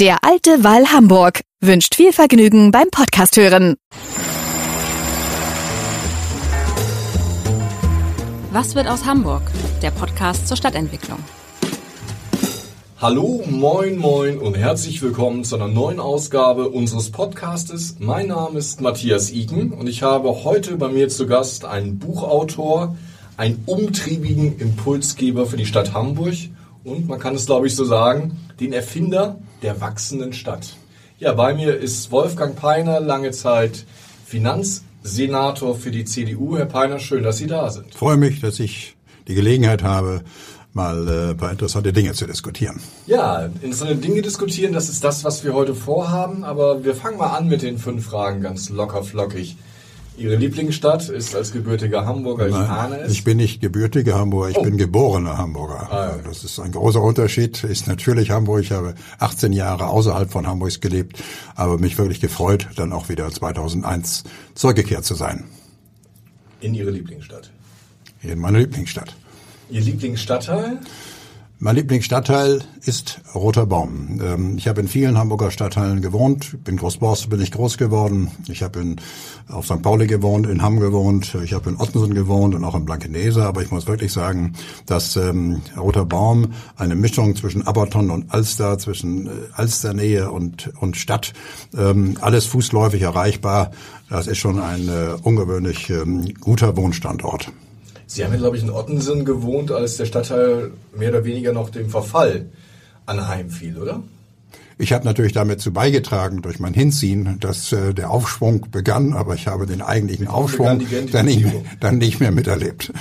Der alte Wall Hamburg wünscht viel Vergnügen beim Podcast hören. Was wird aus Hamburg? Der Podcast zur Stadtentwicklung. Hallo, moin, moin und herzlich willkommen zu einer neuen Ausgabe unseres Podcastes. Mein Name ist Matthias Iken und ich habe heute bei mir zu Gast einen Buchautor, einen umtriebigen Impulsgeber für die Stadt Hamburg und man kann es glaube ich so sagen, den Erfinder der wachsenden Stadt. Ja, bei mir ist Wolfgang Peiner, lange Zeit Finanzsenator für die CDU. Herr Peiner, schön, dass Sie da sind. Ich freue mich, dass ich die Gelegenheit habe, mal äh, ein paar interessante Dinge zu diskutieren. Ja, interessante Dinge diskutieren, das ist das, was wir heute vorhaben. Aber wir fangen mal an mit den fünf Fragen, ganz locker flockig. Ihre Lieblingsstadt ist als gebürtiger Hamburger, ich ahne es. Ich bin nicht gebürtiger Hamburger, ich Oh. bin geborener Hamburger. Ah, ja. Das ist ein großer Unterschied. Ist natürlich Hamburg. Ich habe 18 Jahre außerhalb von Hamburgs gelebt, aber mich wirklich gefreut, dann auch wieder 2001 zurückgekehrt zu sein. In Ihre Lieblingsstadt. In meiner Lieblingsstadt. Ihr Lieblingsstadtteil? Mein Lieblingsstadtteil ist Roter Baum. Ähm, Ich habe in vielen Hamburger Stadtteilen gewohnt. In Großborstel bin ich groß geworden. Ich habe in, auf St. Pauli gewohnt, in Hamm gewohnt. Ich habe in Ottensen gewohnt und auch in Blankenese. Aber ich muss wirklich sagen, dass ähm, Roter Baum eine Mischung zwischen Aberton und Alster, zwischen äh, Alsternähe und, und Stadt, ähm, alles fußläufig erreichbar. Das ist schon ein äh, ungewöhnlich ähm, guter Wohnstandort. Sie haben ja, glaube ich, in Ottensen gewohnt, als der Stadtteil mehr oder weniger noch dem Verfall anheimfiel, oder? Ich habe natürlich damit zu beigetragen durch mein Hinziehen, dass äh, der Aufschwung begann, aber ich habe den eigentlichen Aufschwung begann die dann nicht, mehr, dann nicht mehr miterlebt.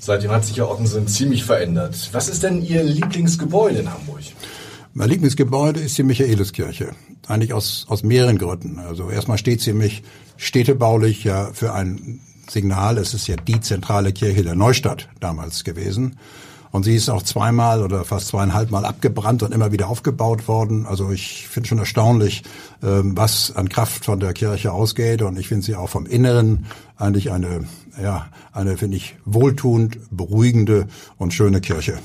Seitdem hat sich ja Ottensen ziemlich verändert. Was ist denn Ihr Lieblingsgebäude in Hamburg? Mein Lieblingsgebäude ist die Michaeliskirche. Eigentlich aus, aus mehreren Gründen. Also erstmal steht sie mich städtebaulich ja für ein Signal. Es ist ja die zentrale Kirche der Neustadt damals gewesen. Und sie ist auch zweimal oder fast zweieinhalb Mal abgebrannt und immer wieder aufgebaut worden. Also ich finde schon erstaunlich, ähm, was an Kraft von der Kirche ausgeht. Und ich finde sie auch vom Inneren eigentlich eine, ja, eine, finde ich, wohltuend, beruhigende und schöne Kirche.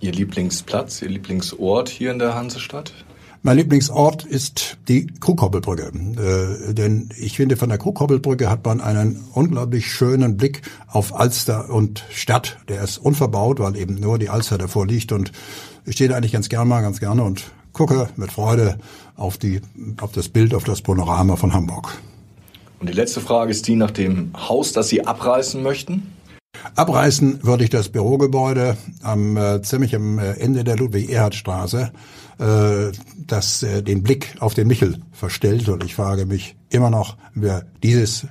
Ihr Lieblingsplatz, Ihr Lieblingsort hier in der Hansestadt? Mein Lieblingsort ist die Krughoppelbrücke. Äh, denn ich finde, von der Krughoppelbrücke hat man einen unglaublich schönen Blick auf Alster und Stadt. Der ist unverbaut, weil eben nur die Alster davor liegt. Und ich stehe da eigentlich ganz gerne mal, ganz gerne und gucke mit Freude auf, die, auf das Bild, auf das Panorama von Hamburg. Und die letzte Frage ist die nach dem Haus, das Sie abreißen möchten. Abreißen würde ich das Bürogebäude am äh, ziemlich am äh, Ende der Ludwig-Erhard-Straße, äh, das äh, den Blick auf den Michel verstellt. Und ich frage mich immer noch, wer dieses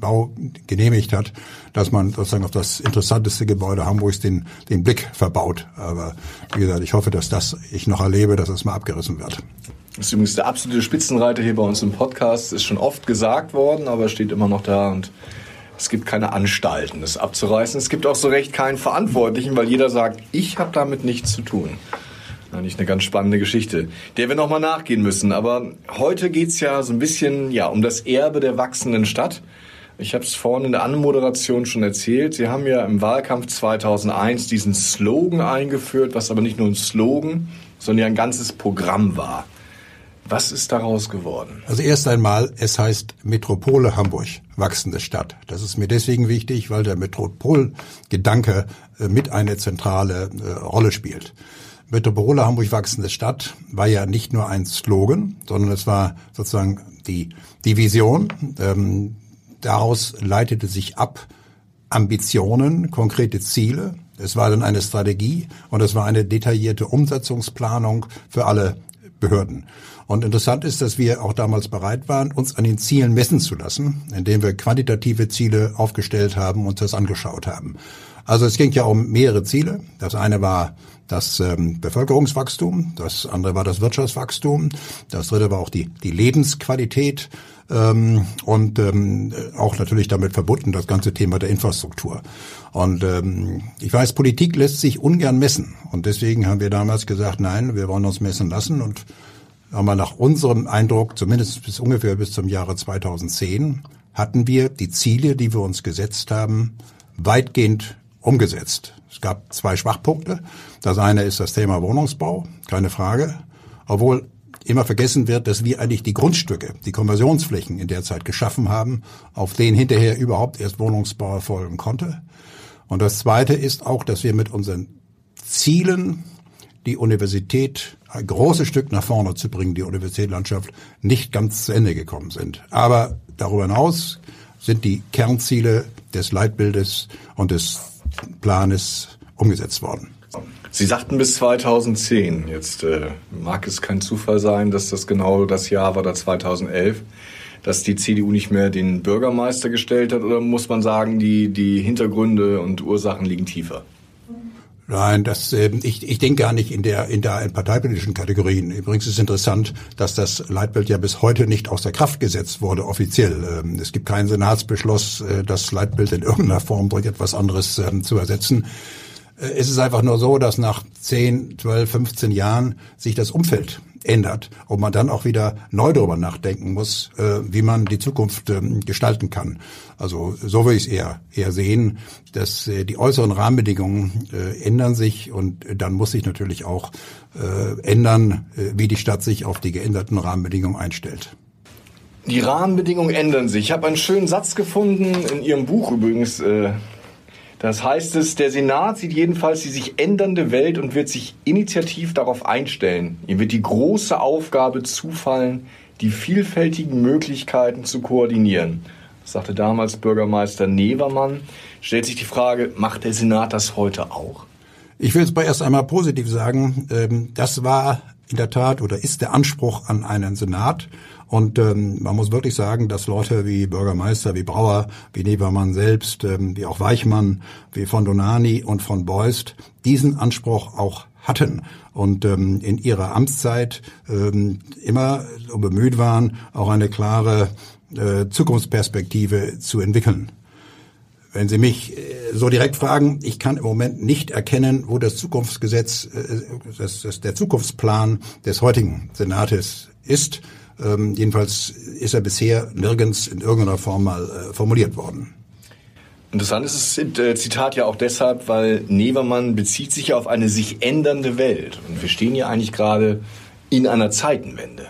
Bau genehmigt hat, dass man sozusagen auf das interessanteste Gebäude Hamburgs den, den Blick verbaut. Aber wie gesagt, ich hoffe, dass das ich noch erlebe, dass es mal abgerissen wird. Das ist übrigens der absolute Spitzenreiter hier bei uns im Podcast. Ist schon oft gesagt worden, aber steht immer noch da und es gibt keine Anstalten, das abzureißen. Es gibt auch so recht keinen Verantwortlichen, weil jeder sagt, ich habe damit nichts zu tun. Eigentlich eine ganz spannende Geschichte, der wir nochmal nachgehen müssen. Aber heute geht's ja so ein bisschen ja, um das Erbe der wachsenden Stadt. Ich habe es vorhin in der Anmoderation schon erzählt. Sie haben ja im Wahlkampf 2001 diesen Slogan eingeführt, was aber nicht nur ein Slogan, sondern ja ein ganzes Programm war. Was ist daraus geworden? Also erst einmal, es heißt Metropole Hamburg, wachsende Stadt. Das ist mir deswegen wichtig, weil der Metropolgedanke äh, mit eine zentrale äh, Rolle spielt. Metropole Hamburg wachsende Stadt war ja nicht nur ein Slogan, sondern es war sozusagen die, die Vision. Ähm, daraus leitete sich ab Ambitionen, konkrete Ziele. Es war dann eine Strategie und es war eine detaillierte Umsetzungsplanung für alle Behörden. Und interessant ist, dass wir auch damals bereit waren, uns an den Zielen messen zu lassen, indem wir quantitative Ziele aufgestellt haben und das angeschaut haben. Also es ging ja um mehrere Ziele. Das eine war das ähm, Bevölkerungswachstum, das andere war das Wirtschaftswachstum, das dritte war auch die, die Lebensqualität ähm, und ähm, auch natürlich damit verbunden das ganze Thema der Infrastruktur. Und ähm, ich weiß, Politik lässt sich ungern messen und deswegen haben wir damals gesagt, nein, wir wollen uns messen lassen und haben nach unserem Eindruck, zumindest bis ungefähr bis zum Jahre 2010, hatten wir die Ziele, die wir uns gesetzt haben, weitgehend umgesetzt. Es gab zwei Schwachpunkte. Das eine ist das Thema Wohnungsbau, keine Frage. Obwohl immer vergessen wird, dass wir eigentlich die Grundstücke, die Konversionsflächen in der Zeit geschaffen haben, auf denen hinterher überhaupt erst Wohnungsbau erfolgen konnte. Und das Zweite ist auch, dass wir mit unseren Zielen, die Universität ein großes Stück nach vorne zu bringen, die Universitätslandschaft, nicht ganz zu Ende gekommen sind. Aber darüber hinaus sind die Kernziele des Leitbildes und des Planes umgesetzt worden. Sie sagten bis 2010. Jetzt äh, mag es kein Zufall sein, dass das genau das Jahr war, da 2011, dass die CDU nicht mehr den Bürgermeister gestellt hat, oder muss man sagen, die, die Hintergründe und Ursachen liegen tiefer? Nein, das, äh, ich, ich denke gar nicht in der in der in parteipolitischen Kategorien. Übrigens ist interessant, dass das Leitbild ja bis heute nicht außer Kraft gesetzt wurde offiziell. Ähm, es gibt keinen Senatsbeschluss, äh, das Leitbild in irgendeiner Form durch etwas anderes ähm, zu ersetzen. Äh, es ist einfach nur so, dass nach 10, 12, 15 Jahren sich das Umfeld ändert und man dann auch wieder neu darüber nachdenken muss, äh, wie man die Zukunft ähm, gestalten kann. Also so würde ich es eher, eher sehen, dass äh, die äußeren Rahmenbedingungen ändern sich und dann muss sich natürlich auch ändern, wie die Stadt sich auf die geänderten Rahmenbedingungen einstellt. Die Rahmenbedingungen ändern sich. Ich habe einen schönen Satz gefunden in Ihrem Buch übrigens. Das heißt es, der Senat sieht jedenfalls die sich ändernde Welt und wird sich initiativ darauf einstellen. Ihm wird die große Aufgabe zufallen, die vielfältigen Möglichkeiten zu koordinieren. Das sagte damals Bürgermeister Nevermann. Stellt sich die Frage, macht der Senat das heute auch? Ich will es mal erst einmal positiv sagen. Ähm, das war in der Tat oder ist der Anspruch an einen Senat. Und ähm, man muss wirklich sagen, dass Leute wie Bürgermeister, wie Brauer, wie Nebermann selbst, ähm, wie auch Weichmann, wie von Donani und von Beust diesen Anspruch auch hatten und ähm, in ihrer Amtszeit ähm, immer bemüht waren, auch eine klare äh, Zukunftsperspektive zu entwickeln. Wenn Sie mich äh, so direkt fragen, ich kann im Moment nicht erkennen, wo das Zukunftsgesetz, äh, das, das, der Zukunftsplan des heutigen Senates ist. Ähm, jedenfalls ist er bisher nirgends in irgendeiner Form mal äh, formuliert worden. Interessant ist das äh, Zitat ja auch deshalb, weil Nevermann bezieht sich ja auf eine sich ändernde Welt. Und wir stehen ja eigentlich gerade in einer Zeitenwende.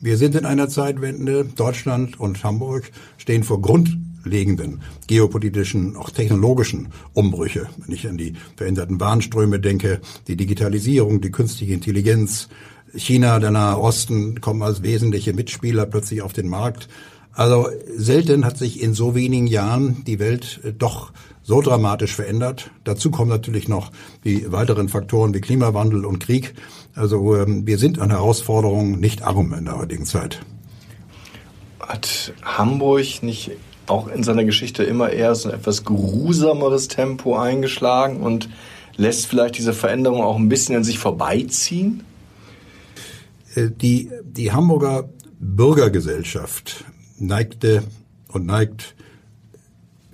Wir sind in einer Zeitwende. Deutschland und Hamburg stehen vor grundlegenden geopolitischen, auch technologischen Umbrüche. Wenn ich an die veränderten Bahnströme denke, die Digitalisierung, die künstliche Intelligenz, China, der Nahe Osten kommen als wesentliche Mitspieler plötzlich auf den Markt. Also selten hat sich in so wenigen Jahren die Welt äh, doch so dramatisch verändert. Dazu kommen natürlich noch die weiteren Faktoren wie Klimawandel und Krieg. Also ähm, wir sind an Herausforderungen nicht arm in der heutigen Zeit. Hat Hamburg nicht auch in seiner Geschichte immer eher so ein etwas geruhsameres Tempo eingeschlagen und lässt vielleicht diese Veränderung auch ein bisschen an sich vorbeiziehen? Äh, die, die Hamburger Bürgergesellschaft neigte und neigt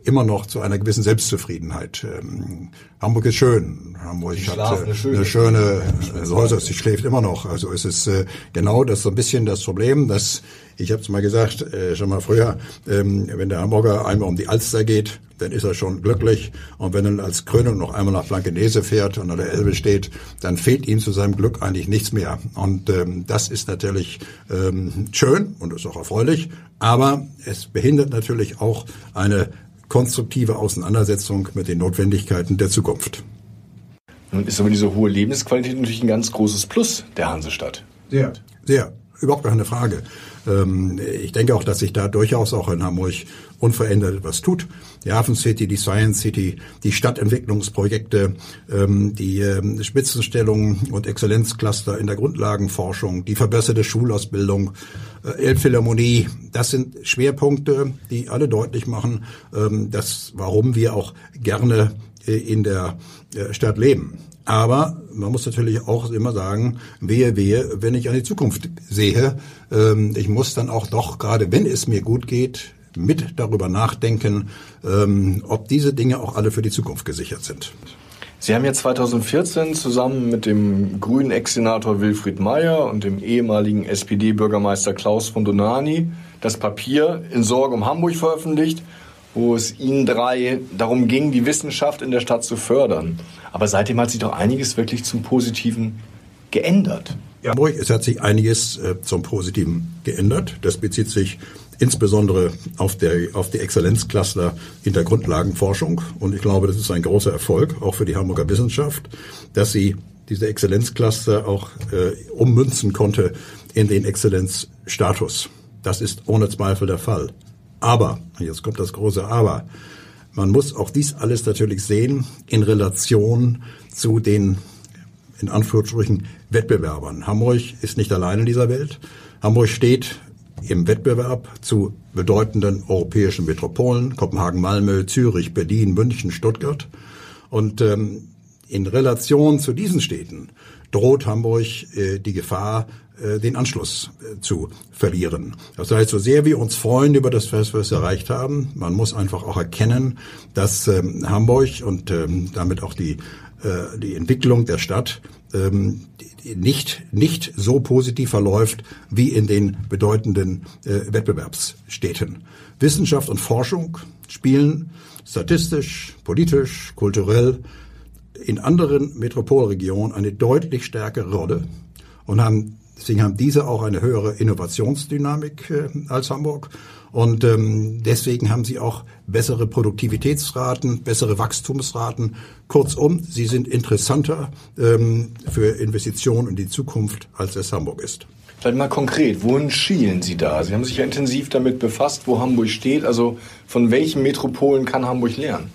immer noch zu einer gewissen Selbstzufriedenheit. Ähm, Hamburg ist schön. Hamburg sie hat äh, eine schöne, eine schöne äh, sie schläft immer noch. Also es ist äh, genau das so ein bisschen das Problem, dass ich habe es mal gesagt, äh, schon mal früher, ähm, wenn der Hamburger einmal um die Alster geht, dann ist er schon glücklich. Und wenn er als Krönung noch einmal nach Blankenese fährt und an der Elbe steht, dann fehlt ihm zu seinem Glück eigentlich nichts mehr. Und ähm, das ist natürlich ähm, schön und ist auch erfreulich, aber es behindert natürlich auch eine konstruktive Auseinandersetzung mit den Notwendigkeiten der Zukunft. Nun ist aber diese hohe Lebensqualität natürlich ein ganz großes Plus der Hansestadt. Sehr. Sehr. Überhaupt keine Frage. Ähm, ich denke auch, dass sich da durchaus auch in Hamburg unverändert etwas tut. Die Hafen City, die Science City, die Stadtentwicklungsprojekte, ähm, die ähm, Spitzenstellung und Exzellenzcluster in der Grundlagenforschung, die verbesserte Schulausbildung, äh, Elbphilharmonie, das sind Schwerpunkte, die alle deutlich machen, dass warum wir auch gerne in der Stadt leben. Aber man muss natürlich auch immer sagen, wehe, wehe, wenn ich an die Zukunft sehe. Ähm, ich muss dann auch doch, gerade wenn es mir gut geht, mit darüber nachdenken, ähm, ob diese Dinge auch alle für die Zukunft gesichert sind. Sie haben ja 2014 zusammen mit dem grünen Ex-Senator Wilfried Meyer und dem ehemaligen SPD-Bürgermeister Klaus von Donani das Papier in Sorge um Hamburg veröffentlicht, wo es Ihnen drei darum ging, die Wissenschaft in der Stadt zu fördern. Aber seitdem hat sich doch einiges wirklich zum Positiven geändert. Ja, Hamburg, es hat sich einiges äh, zum Positiven geändert. Das bezieht sich insbesondere auf, der, auf die Exzellenzcluster in der Grundlagenforschung. Und ich glaube, das ist ein großer Erfolg, auch für die Hamburger Wissenschaft, dass sie diese Exzellenzcluster auch äh, ummünzen konnte in den Exzellenzstatus. Das ist ohne Zweifel der Fall. Aber, jetzt kommt das große Aber, man muss auch dies alles natürlich sehen in Relation zu den, in Anführungsstrichen, Wettbewerbern. Hamburg ist nicht allein in dieser Welt. Hamburg steht im Wettbewerb zu bedeutenden europäischen Metropolen, Kopenhagen, Malmö, Zürich, Berlin, München, Stuttgart. Und ähm, in Relation zu diesen Städten droht Hamburg äh, die Gefahr, äh, den Anschluss äh, zu verlieren. Das heißt, so sehr wir uns freuen über das, was wir erreicht haben, man muss einfach auch erkennen, dass ähm, Hamburg und ähm, damit auch die, äh, die Entwicklung der Stadt ähm, nicht, nicht so positiv verläuft wie in den bedeutenden Wettbewerbsstädten. Wissenschaft und Forschung spielen statistisch, politisch, kulturell in anderen Metropolregionen eine deutlich stärkere Rolle und haben deswegen haben diese auch eine höhere Innovationsdynamik äh, als Hamburg und ähm, deswegen haben sie auch bessere Produktivitätsraten, bessere Wachstumsraten. Kurzum, sie sind interessanter ähm, für Investitionen in die Zukunft, als es Hamburg ist. Vielleicht mal konkret, wohin schielen Sie da? Sie haben sich ja intensiv damit befasst, wo Hamburg steht. Also von welchen Metropolen kann Hamburg lernen?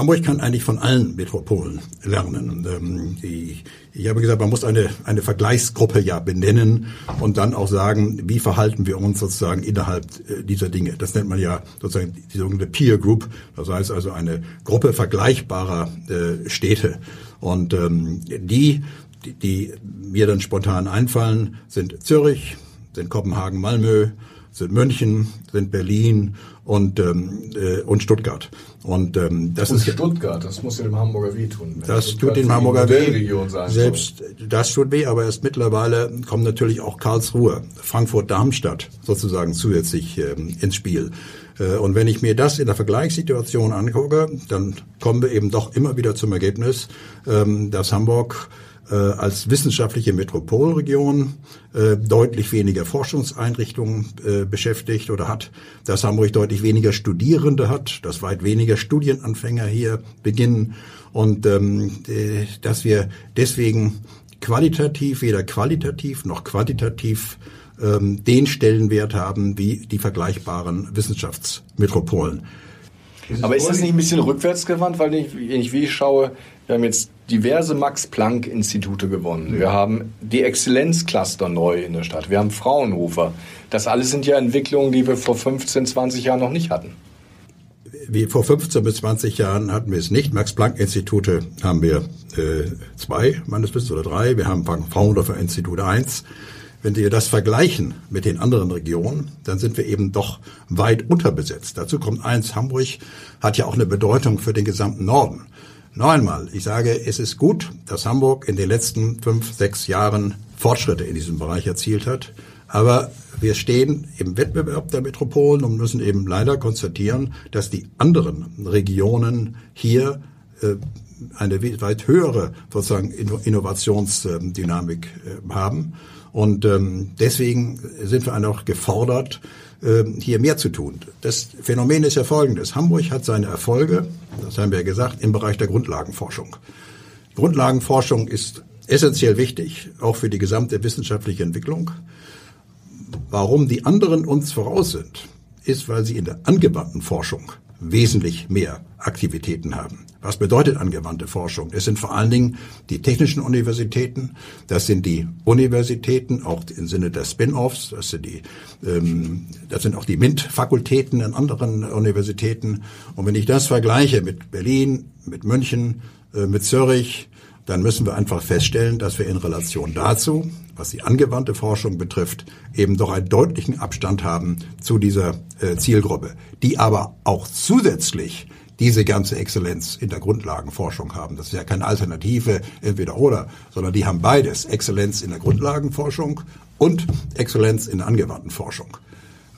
Hamburg kann eigentlich von allen Metropolen lernen. Ähm, ich habe gesagt, man muss eine, eine Vergleichsgruppe ja benennen und dann auch sagen, wie verhalten wir uns sozusagen innerhalb äh, dieser Dinge. Das nennt man ja sozusagen die sogenannte Peer Group. Das heißt also eine Gruppe vergleichbarer äh, Städte. Und ähm, die, die mir dann spontan einfallen, sind Zürich, sind Kopenhagen, Malmö, sind München, sind Berlin und, ähm, äh, und Stuttgart. Und ähm, das und ist Stuttgart, das muss ja dem Hamburger wehtun. Das Stuttgart tut dem Hamburger weh. Selbst soll. das tut weh, aber erst mittlerweile kommt natürlich auch Karlsruhe, Frankfurt-Darmstadt sozusagen zusätzlich ähm, ins Spiel. Äh, und wenn ich mir das in der Vergleichssituation angucke, dann kommen wir eben doch immer wieder zum Ergebnis, ähm, dass Hamburg äh, als wissenschaftliche Metropolregion äh, deutlich weniger Forschungseinrichtungen äh, beschäftigt oder hat, dass Hamburg deutlich weniger Studierende hat, dass weit weniger Studienanfänger hier beginnen. Und ähm, äh, dass wir deswegen qualitativ, weder qualitativ noch quantitativ ähm, den Stellenwert haben wie die vergleichbaren Wissenschaftsmetropolen. Aber ist das nicht ein bisschen rückwärtsgewandt, weil ich, wenn ich wie ich schaue, wir haben jetzt diverse Max-Planck-Institute gewonnen. Wir haben die Exzellenzcluster neu in der Stadt. Wir haben Fraunhofer. Das alles sind ja Entwicklungen, die wir vor 15, 20 Jahren noch nicht hatten. Wie vor 15 bis 20 Jahren hatten wir es nicht. Max-Planck-Institute haben wir äh, zwei, meines Wissens, oder drei. Wir haben Fraunhofer Institut eins. Wenn wir das vergleichen mit den anderen Regionen, dann sind wir eben doch weit unterbesetzt. Dazu kommt eins, Hamburg hat ja auch eine Bedeutung für den gesamten Norden. Noch einmal, ich sage, es ist gut, dass Hamburg in den letzten fünf, sechs Jahren Fortschritte in diesem Bereich erzielt hat. Aber wir stehen im Wettbewerb der Metropolen und müssen eben leider konstatieren, dass die anderen Regionen hier äh, eine weit höhere sozusagen Innovationsdynamik äh, haben. Und ähm, deswegen sind wir auch gefordert, hier mehr zu tun. Das Phänomen ist ja folgendes. Hamburg hat seine Erfolge, das haben wir ja gesagt, im Bereich der Grundlagenforschung. Grundlagenforschung ist essentiell wichtig, auch für die gesamte wissenschaftliche Entwicklung. Warum die anderen uns voraus sind, ist, weil sie in der angewandten Forschung wesentlich mehr Aktivitäten haben. Was bedeutet angewandte Forschung? Es sind vor allen Dingen die technischen Universitäten, das sind die Universitäten, auch im Sinne der Spin-offs, das sind die, ähm, das sind auch die MINT-Fakultäten in anderen Universitäten. Und wenn ich das vergleiche mit Berlin, mit München, äh, mit Zürich, dann müssen wir einfach feststellen, dass wir in Relation dazu, was die angewandte Forschung betrifft, eben doch einen deutlichen Abstand haben zu dieser äh, Zielgruppe, die aber auch zusätzlich diese ganze Exzellenz in der Grundlagenforschung haben. Das ist ja keine Alternative entweder oder, sondern die haben beides. Exzellenz in der Grundlagenforschung und Exzellenz in der angewandten Forschung.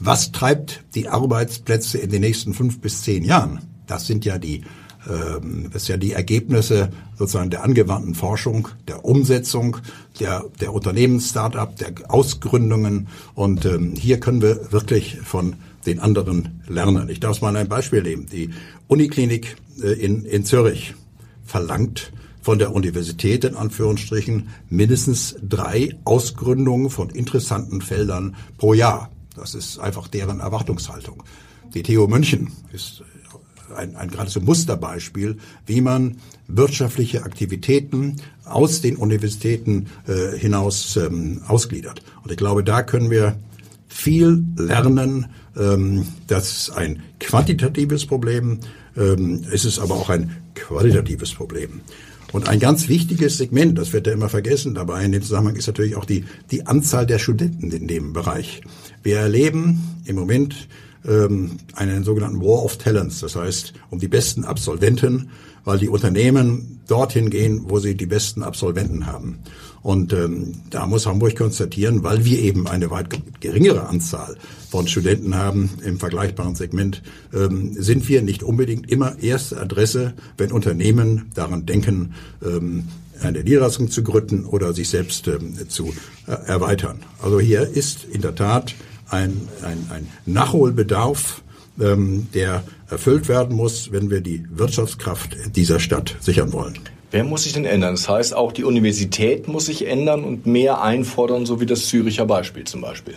Was treibt die Arbeitsplätze in den nächsten fünf bis zehn Jahren? Das sind ja die ähm, das ist ja die Ergebnisse sozusagen der angewandten Forschung, der Umsetzung, der, der Unternehmens-Startup, der Ausgründungen. Und ähm, hier können wir wirklich von den anderen lernen. Ich darf mal ein Beispiel nehmen. Die Uniklinik äh, in, in Zürich verlangt von der Universität in Anführungsstrichen mindestens drei Ausgründungen von interessanten Feldern pro Jahr. Das ist einfach deren Erwartungshaltung. Die TU München ist ein, ein geradezu Musterbeispiel, wie man wirtschaftliche Aktivitäten aus den Universitäten äh, hinaus ähm, ausgliedert. Und ich glaube, da können wir viel lernen. Ähm, das ist ein quantitatives Problem, ähm, es ist aber auch ein qualitatives Problem. Und ein ganz wichtiges Segment, das wird ja immer vergessen dabei in dem Zusammenhang, ist natürlich auch die, die Anzahl der Studenten in dem Bereich. Wir erleben im Moment ähm, einen sogenannten War of Talents, das heißt um die besten Absolventen, weil die Unternehmen dorthin gehen, wo sie die besten Absolventen haben. Und ähm, da muss Hamburg konstatieren, weil wir eben eine weit geringere Anzahl von Studenten haben im vergleichbaren Segment, ähm, sind wir nicht unbedingt immer erste Adresse, wenn Unternehmen daran denken, ähm, eine Niederlassung zu gründen oder sich selbst ähm, zu äh, erweitern. Also hier ist in der Tat ein, ein, ein Nachholbedarf, ähm, der erfüllt werden muss, wenn wir die Wirtschaftskraft dieser Stadt sichern wollen. Wer muss sich denn ändern? Das heißt, auch die Universität muss sich ändern und mehr einfordern, so wie das Züricher Beispiel zum Beispiel.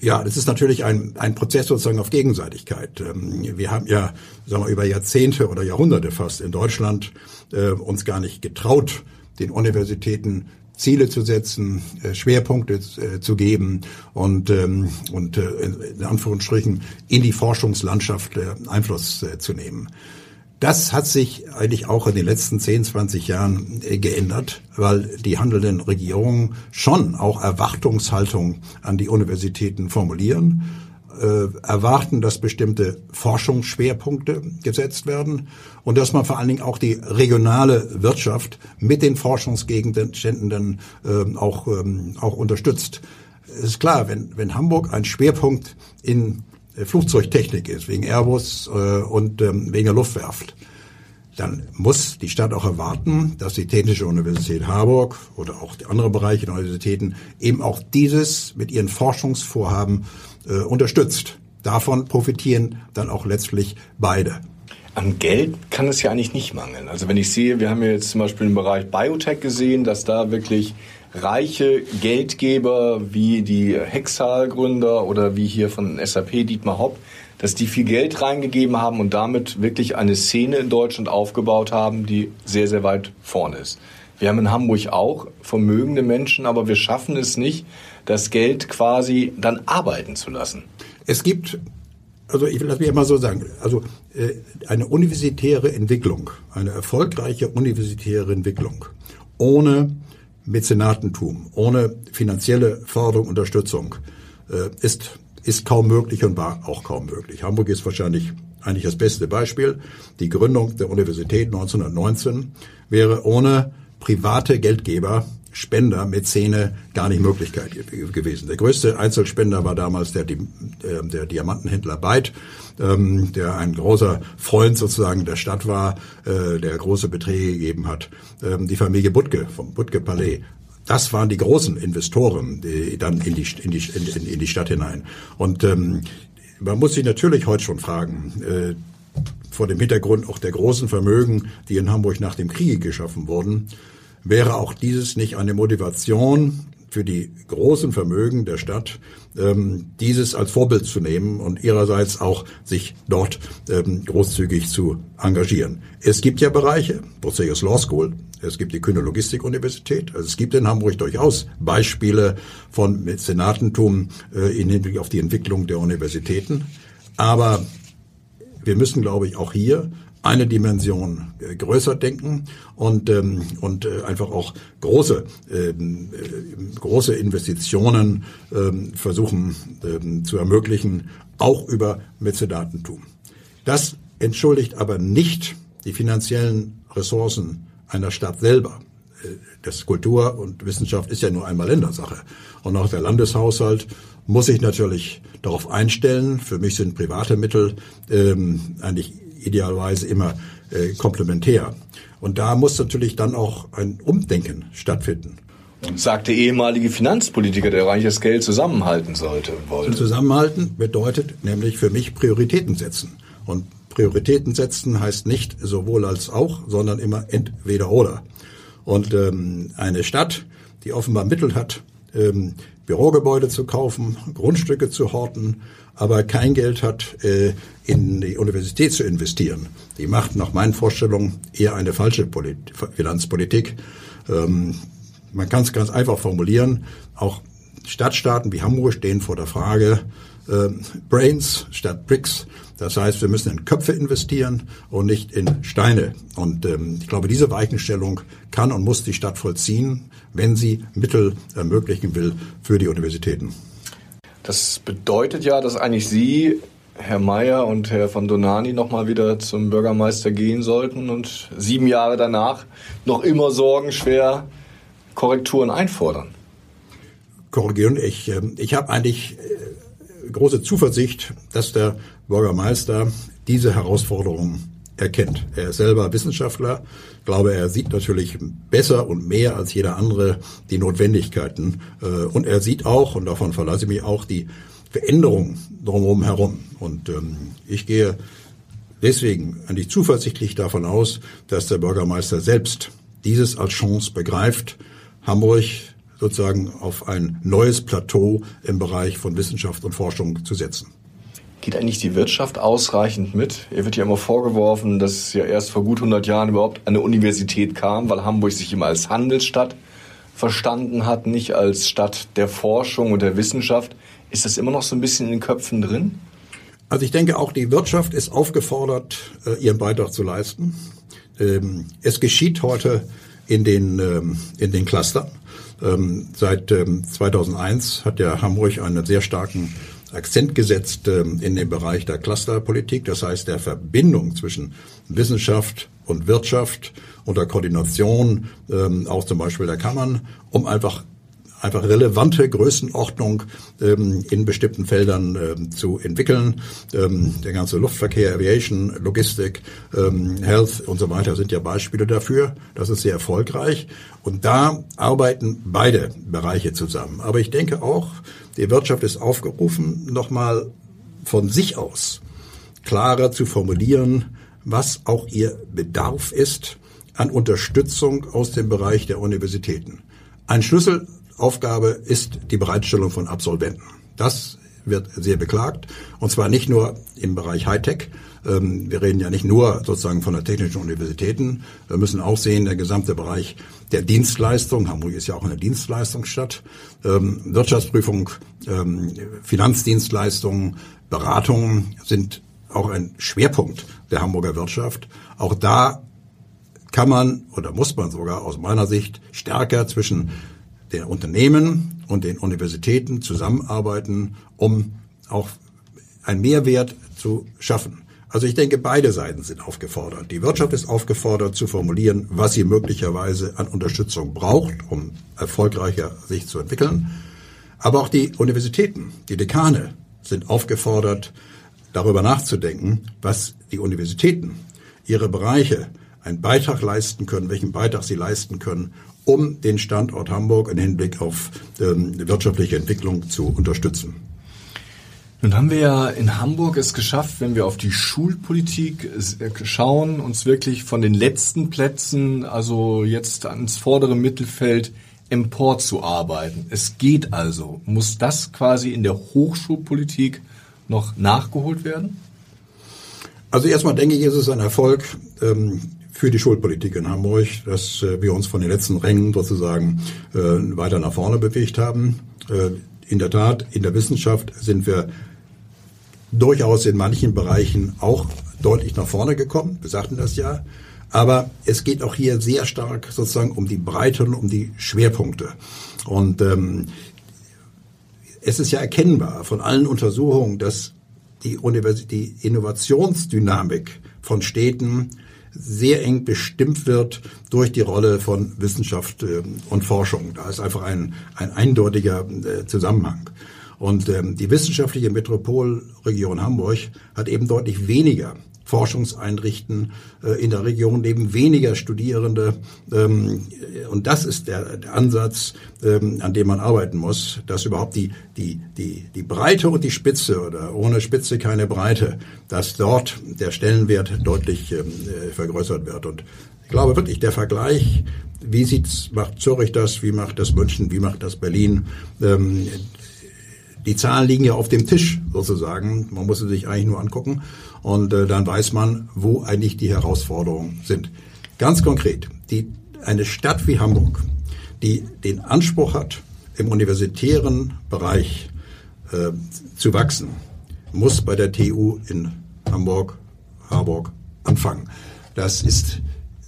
Ja, das ist natürlich ein, ein Prozess sozusagen auf Gegenseitigkeit. Ähm, wir haben ja sagen wir, über Jahrzehnte oder Jahrhunderte fast in Deutschland äh, uns gar nicht getraut, den Universitäten Ziele zu setzen, äh, Schwerpunkte äh, zu geben und, ähm, und äh, in Anführungsstrichen in die Forschungslandschaft Einfluss zu nehmen. Das hat sich eigentlich auch in den letzten 10, 20 Jahren geändert, weil die handelnden Regierungen schon auch Erwartungshaltung an die Universitäten formulieren äh, erwarten, dass bestimmte Forschungsschwerpunkte gesetzt werden und dass man vor allen Dingen auch die regionale Wirtschaft mit den Forschungsgegenständen äh, auch, ähm, auch unterstützt. Es ist klar, wenn, wenn Hamburg ein Schwerpunkt in Flugzeugtechnik ist, wegen Airbus äh, und ähm, wegen der Luftwerft, dann muss die Stadt auch erwarten, dass die Technische Universität Harburg oder auch die anderen Bereiche der Universitäten eben auch dieses mit ihren Forschungsvorhaben äh, unterstützt. Davon profitieren dann auch letztlich beide. An Geld kann es ja eigentlich nicht mangeln. Also wenn ich sehe, wir haben jetzt zum Beispiel im Bereich Biotech gesehen, dass da wirklich reiche Geldgeber wie die Hexal-Gründer oder wie hier von SAP Dietmar Hopp, dass die viel Geld reingegeben haben und damit wirklich eine Szene in Deutschland aufgebaut haben, die sehr, sehr weit vorne ist. Wir haben in Hamburg auch vermögende Menschen, aber wir schaffen es nicht, das Geld quasi dann arbeiten zu lassen. Es gibt, also ich will das mir mal so sagen, also äh, eine universitäre Entwicklung, eine erfolgreiche universitäre Entwicklung ohne Mäzenatentum, ohne finanzielle Förderung, Unterstützung äh, ist, ist kaum möglich und war auch kaum möglich. Hamburg ist wahrscheinlich eigentlich das beste Beispiel. Die Gründung der Universität 1919 wäre ohne private Geldgeber Spender, Mäzene gar nicht Möglichkeit gewesen. Der größte Einzelspender war damals der, der, der Diamantenhändler Beit, ähm, der ein großer Freund sozusagen der Stadt war, äh, der große Beträge gegeben hat. Ähm, die Familie Butke vom Butke Palais. Das waren die großen Investoren, die dann in die, in die, in, in die Stadt hinein. Und ähm, man muss sich natürlich heute schon fragen, äh, vor dem Hintergrund auch der großen Vermögen, die in Hamburg nach dem Krieg geschaffen wurden, wäre auch dieses nicht eine Motivation für die großen Vermögen der Stadt, ähm, dieses als Vorbild zu nehmen und ihrerseits auch sich dort ähm, großzügig zu engagieren. Es gibt ja Bereiche, Bucerius Law School, es gibt die Kühne Logistik-Universität, also es gibt in Hamburg durchaus Beispiele von Mäzenatentum äh, in Hinblick auf die Entwicklung der Universitäten. Aber wir müssen, glaube ich, auch hier eine Dimension äh, größer denken und ähm, und äh, einfach auch große ähm, äh, große Investitionen ähm, versuchen ähm, zu ermöglichen, auch über Mäzenatentum. Das entschuldigt aber nicht die finanziellen Ressourcen einer Stadt selber. Äh, das Kultur und Wissenschaft ist ja nur einmal Ländersache. Und auch der Landeshaushalt muss sich natürlich darauf einstellen. Für mich sind private Mittel ähm, eigentlich idealerweise immer äh, komplementär. Und da muss natürlich dann auch ein Umdenken stattfinden. Sagt der ehemalige Finanzpolitiker, der das Geld zusammenhalten sollte. Wollte. Zusammenhalten bedeutet nämlich für mich Prioritäten setzen. Und Prioritäten setzen heißt nicht sowohl als auch, sondern immer entweder oder. Und ähm, eine Stadt, die offenbar Mittel hat, ähm, Bürogebäude zu kaufen, Grundstücke zu horten, aber kein Geld hat, äh, in die Universität zu investieren. Die macht nach meinen Vorstellungen eher eine falsche Polit Finanzpolitik. Ähm, man kann es ganz einfach formulieren. Auch Stadtstaaten wie Hamburg stehen vor der Frage, äh, Brains statt Bricks. Das heißt, wir müssen in Köpfe investieren und nicht in Steine. Und ähm, ich glaube, diese Weichenstellung kann und muss die Stadt vollziehen, wenn sie Mittel ermöglichen will für die Universitäten. Das bedeutet ja, dass eigentlich Sie, Herr Mayer und Herr von Donani nochmal wieder zum Bürgermeister gehen sollten und sieben Jahre danach noch immer sorgenschwer Korrekturen einfordern. Korrigieren, ich, ähm, ich habe eigentlich äh, große Zuversicht, dass der Bürgermeister diese Herausforderung erkennt. Er ist selber Wissenschaftler. Ich glaube, er sieht natürlich besser und mehr als jeder andere die Notwendigkeiten. Äh, und er sieht auch, und davon verlasse ich mich auch, die Veränderung drumherum herum. Und ähm, ich gehe deswegen eigentlich zuversichtlich davon aus, dass der Bürgermeister selbst dieses als Chance begreift, Hamburg sozusagen auf ein neues Plateau im Bereich von Wissenschaft und Forschung zu setzen. Geht eigentlich die Wirtschaft ausreichend mit? Ihr wird ja immer vorgeworfen, dass ja erst vor gut 100 Jahren überhaupt eine Universität kam, weil Hamburg sich immer als Handelsstadt verstanden hat, nicht als Stadt der Forschung und der Wissenschaft. Ist das immer noch so ein bisschen in den Köpfen drin? Also ich denke, auch die Wirtschaft ist aufgefordert, äh, ihren Beitrag zu leisten. Ähm, es geschieht heute in den, ähm, in den Clustern. Ähm, seit 2001 hat ja Hamburg einen sehr starken Akzent gesetzt ähm, in dem Bereich der Clusterpolitik, das heißt der Verbindung zwischen Wissenschaft und Wirtschaft und der Koordination ähm, auch zum Beispiel der Kammern, um einfach einfach relevante Größenordnung ähm, in bestimmten Feldern ähm, zu entwickeln. Ähm, der ganze Luftverkehr, Aviation, Logistik, ähm, Health und so weiter sind ja Beispiele dafür. Das ist sehr erfolgreich. Und da arbeiten beide Bereiche zusammen. Aber ich denke auch, die Wirtschaft ist aufgerufen, nochmal von sich aus klarer zu formulieren, was auch ihr Bedarf ist an Unterstützung aus dem Bereich der Universitäten. Ein Schlüsselaufgabe ist die Bereitstellung von Absolventen. Das wird sehr beklagt. Und zwar nicht nur im Bereich Hightech. Ähm, wir reden ja nicht nur sozusagen von der technischen Universitäten. Wir müssen auch sehen, der gesamte Bereich der Dienstleistung. Hamburg ist ja auch eine Dienstleistungsstadt. Ähm, Wirtschaftsprüfung, ähm, Finanzdienstleistungen, Beratungen sind auch ein Schwerpunkt der Hamburger Wirtschaft. Auch da kann man oder muss man sogar aus meiner Sicht stärker zwischen der Unternehmen und den Universitäten zusammenarbeiten, um auch einen Mehrwert zu schaffen. Also ich denke, beide Seiten sind aufgefordert. Die Wirtschaft ist aufgefordert zu formulieren, was sie möglicherweise an Unterstützung braucht, um erfolgreicher sich zu entwickeln. Aber auch die Universitäten, die Dekane sind aufgefordert, darüber nachzudenken, was die Universitäten, ihre Bereiche einen Beitrag leisten können, welchen Beitrag sie leisten können, um den Standort Hamburg im Hinblick auf ähm, wirtschaftliche Entwicklung zu unterstützen. Nun haben wir ja in Hamburg es geschafft, wenn wir auf die Schulpolitik äh, schauen, uns wirklich von den letzten Plätzen, also jetzt ans vordere Mittelfeld emporzuarbeiten. Es geht also. Muss das quasi in der Hochschulpolitik noch nachgeholt werden? Also erstmal denke ich, ist es ein Erfolg ähm, für die Schulpolitik in Hamburg, dass äh, wir uns von den letzten Rängen sozusagen äh, weiter nach vorne bewegt haben. Äh, in der Tat, in der Wissenschaft sind wir durchaus in manchen Bereichen auch deutlich nach vorne gekommen. Wir sagten das ja. Aber es geht auch hier sehr stark sozusagen um die Breite und um die Schwerpunkte. Und ähm, es ist ja erkennbar von allen Untersuchungen, dass die, Universität, die Innovationsdynamik von Städten sehr eng bestimmt wird durch die Rolle von Wissenschaft äh, und Forschung. Da ist einfach ein, ein eindeutiger äh, Zusammenhang. Und ähm, die wissenschaftliche Metropolregion Hamburg hat eben deutlich weniger Forschungseinrichten äh, in der Region leben weniger Studierende. Ähm, und das ist der, Ansatz, ähm, an dem man arbeiten muss, dass überhaupt die, die, die, die Breite und die Spitze oder ohne Spitze keine Breite, dass dort der Stellenwert deutlich ähm, äh, vergrößert wird. Und ich glaube wirklich, der Vergleich, wie sieht's, macht Zürich das, wie macht das München, wie macht das Berlin, die Zahlen liegen ja auf dem Tisch sozusagen. Man muss sie sich eigentlich nur angucken und äh, dann weiß man, wo eigentlich die Herausforderungen sind. Ganz konkret, die, eine Stadt wie Hamburg, die den Anspruch hat, im universitären Bereich äh, zu wachsen, muss bei der TU in Hamburg, Harburg anfangen. Das ist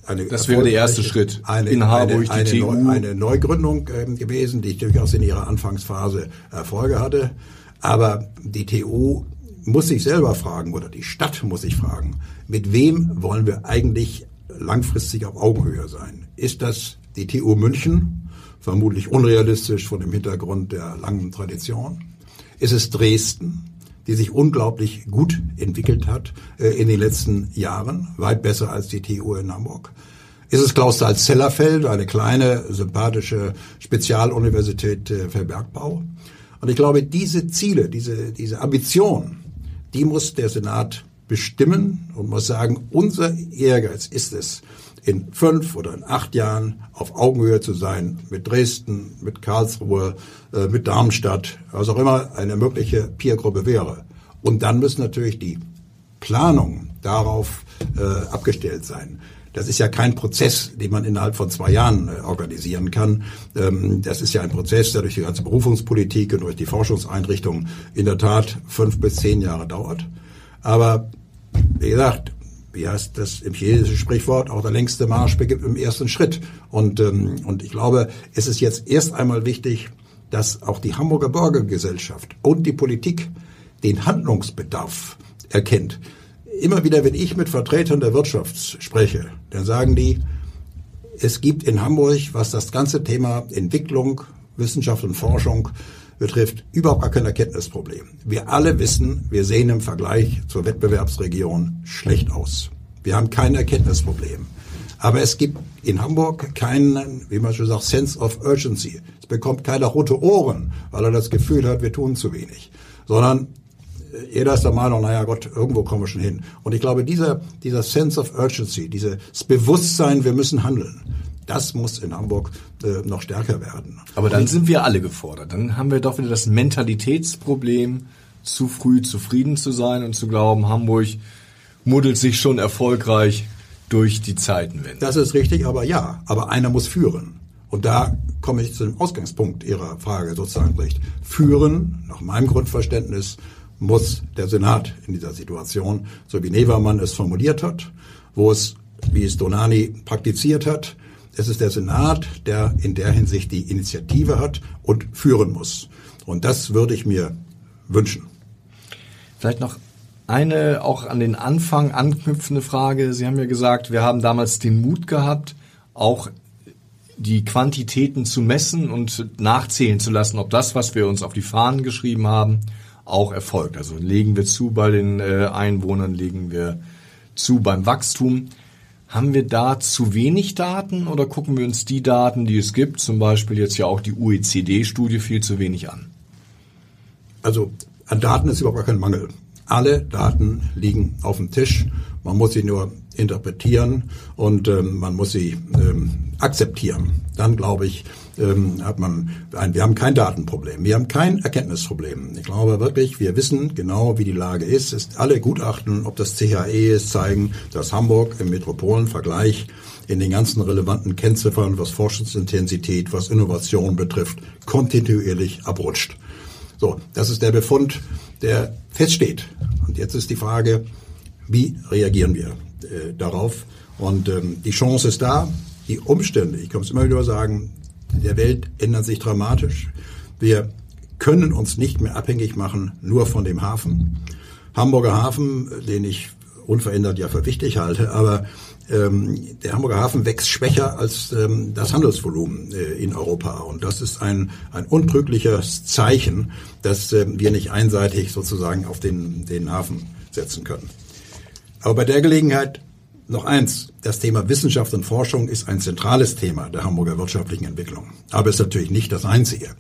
eine das wäre der erste Schritt eine, in Harburg, eine, die eine, TU. eine Neugründung äh, gewesen, die durchaus in ihrer Anfangsphase Erfolge hatte. Aber die TU muss sich selber fragen oder die Stadt muss sich fragen, mit wem wollen wir eigentlich langfristig auf Augenhöhe sein? Ist das die TU München? Vermutlich unrealistisch von dem Hintergrund der langen Tradition. Ist es Dresden? die sich unglaublich gut entwickelt hat äh, in den letzten Jahren, weit besser als die TU in Hamburg. Ist es Klaus Salz-Zellerfeld, eine kleine, sympathische Spezialuniversität äh, für Bergbau? Und ich glaube, diese Ziele, diese, diese Ambition, die muss der Senat bestimmen und muss sagen, unser Ehrgeiz ist es, in fünf oder in acht Jahren auf Augenhöhe zu sein mit Dresden, mit Karlsruhe, äh, mit Darmstadt, was auch immer eine mögliche Peergruppe wäre. Und dann müssen natürlich die Planungen darauf äh, abgestellt sein. Das ist ja kein Prozess, den man innerhalb von zwei Jahren äh, organisieren kann. Ähm, das ist ja ein Prozess, der durch die ganze Berufungspolitik und durch die Forschungseinrichtungen in der Tat fünf bis zehn Jahre dauert. Aber wie gesagt, wie heißt das im chinesischen Sprichwort, auch der längste Marsch beginnt im ersten Schritt. Und, ähm, und ich glaube, es ist jetzt erst einmal wichtig, dass auch die Hamburger Bürgergesellschaft und die Politik den Handlungsbedarf erkennt. Immer wieder, wenn ich mit Vertretern der Wirtschaft spreche, dann sagen die, es gibt in Hamburg, was das ganze Thema Entwicklung, Wissenschaft und Forschung betrifft, überhaupt gar kein Erkenntnisproblem. Wir alle wissen, wir sehen im Vergleich zur Wettbewerbsregion schlecht aus. Wir haben kein Erkenntnisproblem. Aber es gibt in Hamburg keinen, wie man schon sagt, Sense of Urgency. Es bekommt keiner rote Ohren, weil er das Gefühl hat, wir tun zu wenig. Sondern jeder ist der Meinung, naja Gott, irgendwo kommen wir schon hin. Und ich glaube, dieser, dieser Sense of Urgency, dieses Bewusstsein, wir müssen handeln, das muss in Hamburg äh, noch stärker werden. Aber dann sind wir alle gefordert. Dann haben wir doch wieder das Mentalitätsproblem, zu früh zufrieden zu sein und zu glauben, Hamburg muddelt sich schon erfolgreich durch die Zeitenwende. Das ist richtig, aber ja, aber einer muss führen. Und da komme ich zu dem Ausgangspunkt Ihrer Frage sozusagen recht. Führen, nach meinem Grundverständnis, muss der Senat in dieser Situation, so wie Nevermann es formuliert hat, wo es, wie es Donani praktiziert hat, es ist der Senat, der in der Hinsicht die Initiative hat und führen muss. Und das würde ich mir wünschen. Vielleicht noch eine auch an den Anfang anknüpfende Frage. Sie haben ja gesagt, wir haben damals den Mut gehabt, auch die Quantitäten zu messen und nachzählen zu lassen, ob das, was wir uns auf die Fahnen geschrieben haben, auch erfolgt. Also legen wir zu bei den äh, Einwohnern, legen wir zu beim Wachstum. Haben wir da zu wenig Daten oder gucken wir uns die Daten, die es gibt, zum Beispiel jetzt ja auch die OECD-Studie, viel zu wenig an? Also an Daten ist überhaupt kein Mangel. Alle Daten liegen auf dem Tisch. Man muss sie nur interpretieren und ähm, man muss sie ähm, akzeptieren. Dann glaube ich, ähm, hat man ein, wir haben kein Datenproblem, wir haben kein Erkenntnisproblem. Ich glaube wirklich, wir wissen genau, wie die Lage ist. ist alle Gutachten, ob das CHE ist, zeigen, dass Hamburg im Metropolenvergleich in den ganzen relevanten Kennziffern, was Forschungsintensität, was Innovation betrifft, kontinuierlich abrutscht. So, das ist der Befund, der feststeht. Und jetzt ist die Frage, wie reagieren wir äh, darauf? Und ähm, die Chance ist da, die Umstände, ich kann es immer wieder sagen, der Welt ändern sich dramatisch. Wir können uns nicht mehr abhängig machen nur von dem Hafen. Hamburger Hafen, den ich unverändert ja für wichtig halte, aber ähm, der Hamburger Hafen wächst schwächer als ähm, das Handelsvolumen äh, in Europa. Und das ist ein, ein untrügliches Zeichen, dass äh, wir nicht einseitig sozusagen auf den, den Hafen setzen können. Aber bei der Gelegenheit noch eins, das Thema Wissenschaft und Forschung ist ein zentrales Thema der Hamburger wirtschaftlichen Entwicklung. Aber ist natürlich nicht das einzige.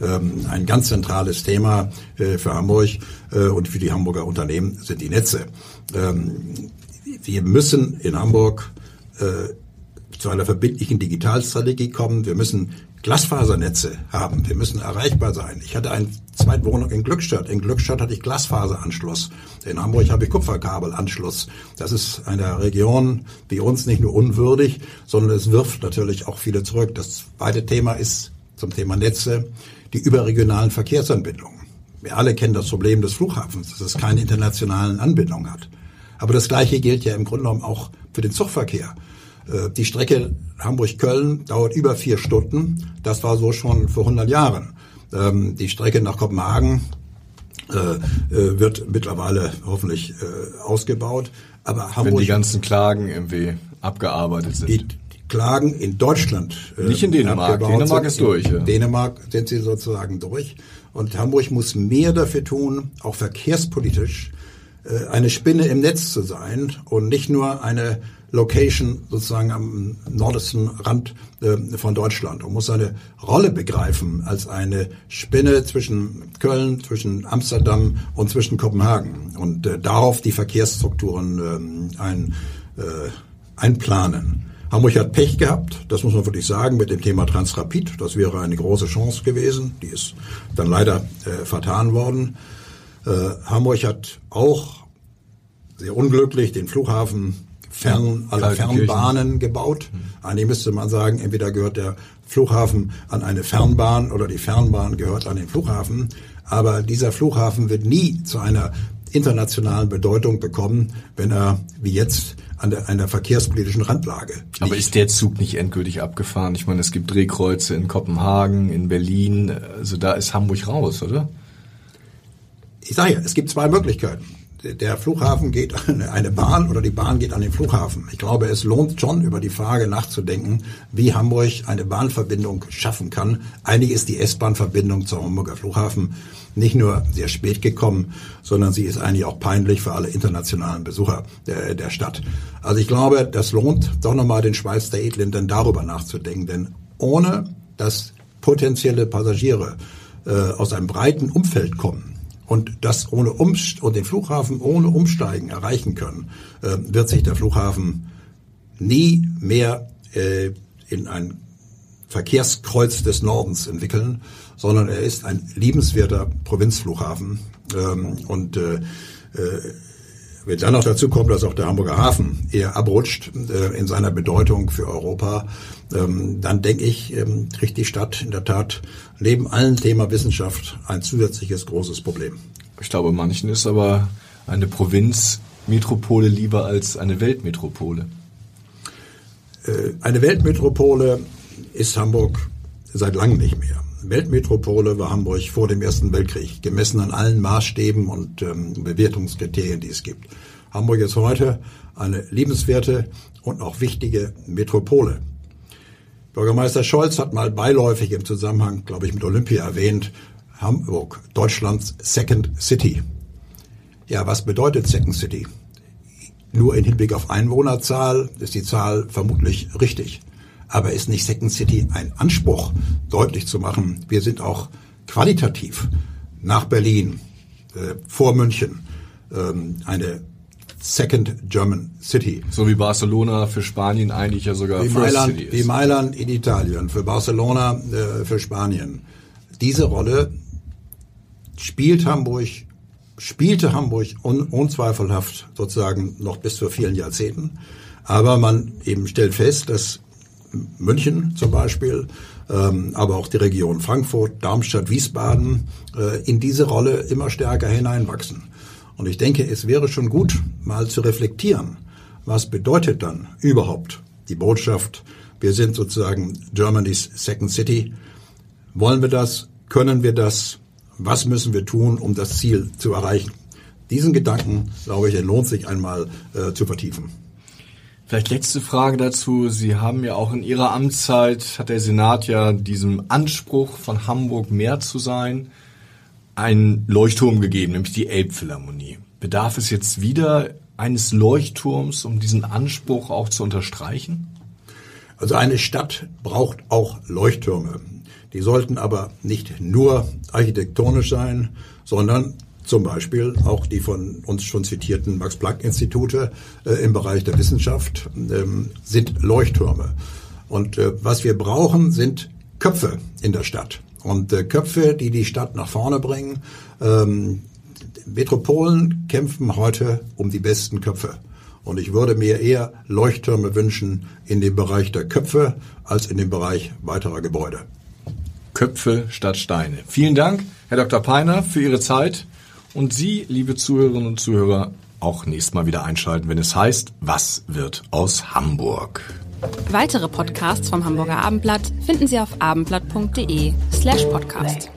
Ähm, ein ganz zentrales Thema äh, für Hamburg äh, und für die Hamburger Unternehmen sind die Netze. Ähm, wir müssen in Hamburg äh, zu einer verbindlichen Digitalstrategie kommen. Wir müssen Glasfasernetze haben. Wir müssen erreichbar sein. Ich hatte eine Zweitwohnung in Glückstadt. In Glückstadt hatte ich Glasfaseranschluss. In Hamburg habe ich Kupferkabelanschluss. Das ist einer Region wie uns nicht nur unwürdig, sondern es wirft natürlich auch viele zurück. Das zweite Thema ist zum Thema Netze die überregionalen Verkehrsanbindungen. Wir alle kennen das Problem des Flughafens, dass es keine internationalen Anbindungen hat. Aber das Gleiche gilt ja im Grunde genommen auch für den Zugverkehr. Äh, die Strecke Hamburg-Köln dauert über vier Stunden. Das war so schon vor 100 Jahren. Ähm, die Strecke nach Kopenhagen äh, äh, wird mittlerweile hoffentlich ausgebaut. Aber Hamburg, Wenn die ganzen Klagen irgendwie abgearbeitet sind. Die, Klagen in Deutschland. Nicht in Dänemark. Dänemark ist durch. In Dänemark sind sie sozusagen durch. Und Hamburg muss mehr dafür tun, auch verkehrspolitisch, eine Spinne im Netz zu sein und nicht nur eine Location sozusagen am nordischen Rand äh, von Deutschland und muss seine Rolle begreifen als eine Spinne zwischen Köln, zwischen Amsterdam und zwischen Kopenhagen und äh, darauf die Verkehrsstrukturen äh, ein, einplanen. Hamburg hat Pech gehabt, das muss man wirklich sagen, mit dem Thema Transrapid. Das wäre eine große Chance gewesen. Die ist dann leider äh, vertan worden. Äh, Hamburg hat auch sehr unglücklich den Flughafen Fern, aller Fernbahnen gebaut. Eigentlich müsste man sagen, entweder gehört der Flughafen an eine Fernbahn oder die Fernbahn gehört an den Flughafen. Aber dieser Flughafen wird nie zu einer internationalen Bedeutung bekommen, wenn er wie jetzt an der, einer verkehrspolitischen Randlage. Liegt. Aber ist der Zug nicht endgültig abgefahren? Ich meine, es gibt Drehkreuze in Kopenhagen, in Berlin. Also da ist Hamburg raus, oder? Ich sage ja, es gibt zwei Möglichkeiten der Flughafen geht an eine Bahn oder die Bahn geht an den Flughafen. Ich glaube, es lohnt schon, über die Frage nachzudenken, wie Hamburg eine Bahnverbindung schaffen kann. Eigentlich ist die S-Bahn-Verbindung zum Hamburger Flughafen nicht nur sehr spät gekommen, sondern sie ist eigentlich auch peinlich für alle internationalen Besucher der, der Stadt. Also ich glaube, das lohnt doch nochmal den Schweiz der Edlinden darüber nachzudenken, denn ohne dass potenzielle Passagiere äh, aus einem breiten Umfeld kommen, und das ohne Umst und den Flughafen ohne Umsteigen erreichen können, äh, wird sich der Flughafen nie mehr äh, in ein Verkehrskreuz des Nordens entwickeln, sondern er ist ein liebenswerter Provinzflughafen. Ähm, und äh, äh, wenn dann noch dazu kommt, dass auch der Hamburger Hafen eher abrutscht äh, in seiner Bedeutung für Europa, ähm, dann denke ich, ähm, kriegt die Stadt in der Tat neben allen Thema Wissenschaft ein zusätzliches großes Problem. Ich glaube, manchen ist aber eine Provinzmetropole lieber als eine Weltmetropole. Äh, eine Weltmetropole ist Hamburg seit langem nicht mehr. Weltmetropole war Hamburg vor dem Ersten Weltkrieg, gemessen an allen Maßstäben und ähm, Bewertungskriterien, die es gibt. Hamburg ist heute eine liebenswerte und auch wichtige Metropole. Bürgermeister Scholz hat mal beiläufig im Zusammenhang, glaube ich, mit Olympia erwähnt, Hamburg, Deutschlands Second City. Ja, was bedeutet Second City? Nur im Hinblick auf Einwohnerzahl ist die Zahl vermutlich richtig. Aber ist nicht Second City ein Anspruch, deutlich zu machen, wir sind auch qualitativ nach Berlin, äh, vor München, ähm, eine Second German City. So wie Barcelona für Spanien eigentlich ja sogar wie First Mailand, City ist. Wie Mailand in Italien, für Barcelona, äh, für Spanien. Diese Rolle spielt Hamburg, spielte Hamburg un, unzweifelhaft sozusagen noch bis vor vielen Jahrzehnten. Aber man eben stellt fest, dass München zum Beispiel, ähm, aber auch die Region Frankfurt, Darmstadt, Wiesbaden äh, in diese Rolle immer stärker hineinwachsen. Und ich denke, es wäre schon gut, mal zu reflektieren, was bedeutet dann überhaupt die Botschaft, wir sind sozusagen Germany's Second City. Wollen wir das? Können wir das? Was müssen wir tun, um das Ziel zu erreichen? Diesen Gedanken, glaube ich, lohnt sich einmal äh, zu vertiefen. Vielleicht letzte Frage dazu. Sie haben ja auch in Ihrer Amtszeit, hat der Senat ja diesem Anspruch von Hamburg mehr zu sein, einen Leuchtturm gegeben, nämlich die Elbphilharmonie. Bedarf es jetzt wieder eines Leuchtturms, um diesen Anspruch auch zu unterstreichen? Also eine Stadt braucht auch Leuchttürme. Die sollten aber nicht nur architektonisch sein, sondern zum Beispiel auch die von uns schon zitierten Max-Planck-Institute äh, im Bereich der Wissenschaft ähm, sind Leuchttürme. Und äh, was wir brauchen, sind Köpfe in der Stadt. Und äh, Köpfe, die die Stadt nach vorne bringen. Ähm, Metropolen kämpfen heute um die besten Köpfe. Und ich würde mir eher Leuchttürme wünschen in dem Bereich der Köpfe als in dem Bereich weiterer Gebäude. Köpfe statt Steine. Vielen Dank, Herr Dr. Peiner, für Ihre Zeit. Und Sie, liebe Zuhörerinnen und Zuhörer, auch nächstes Mal wieder einschalten, wenn es heißt, was wird aus Hamburg? Weitere Podcasts vom Hamburger Abendblatt finden Sie auf abendblatt.de slash podcast.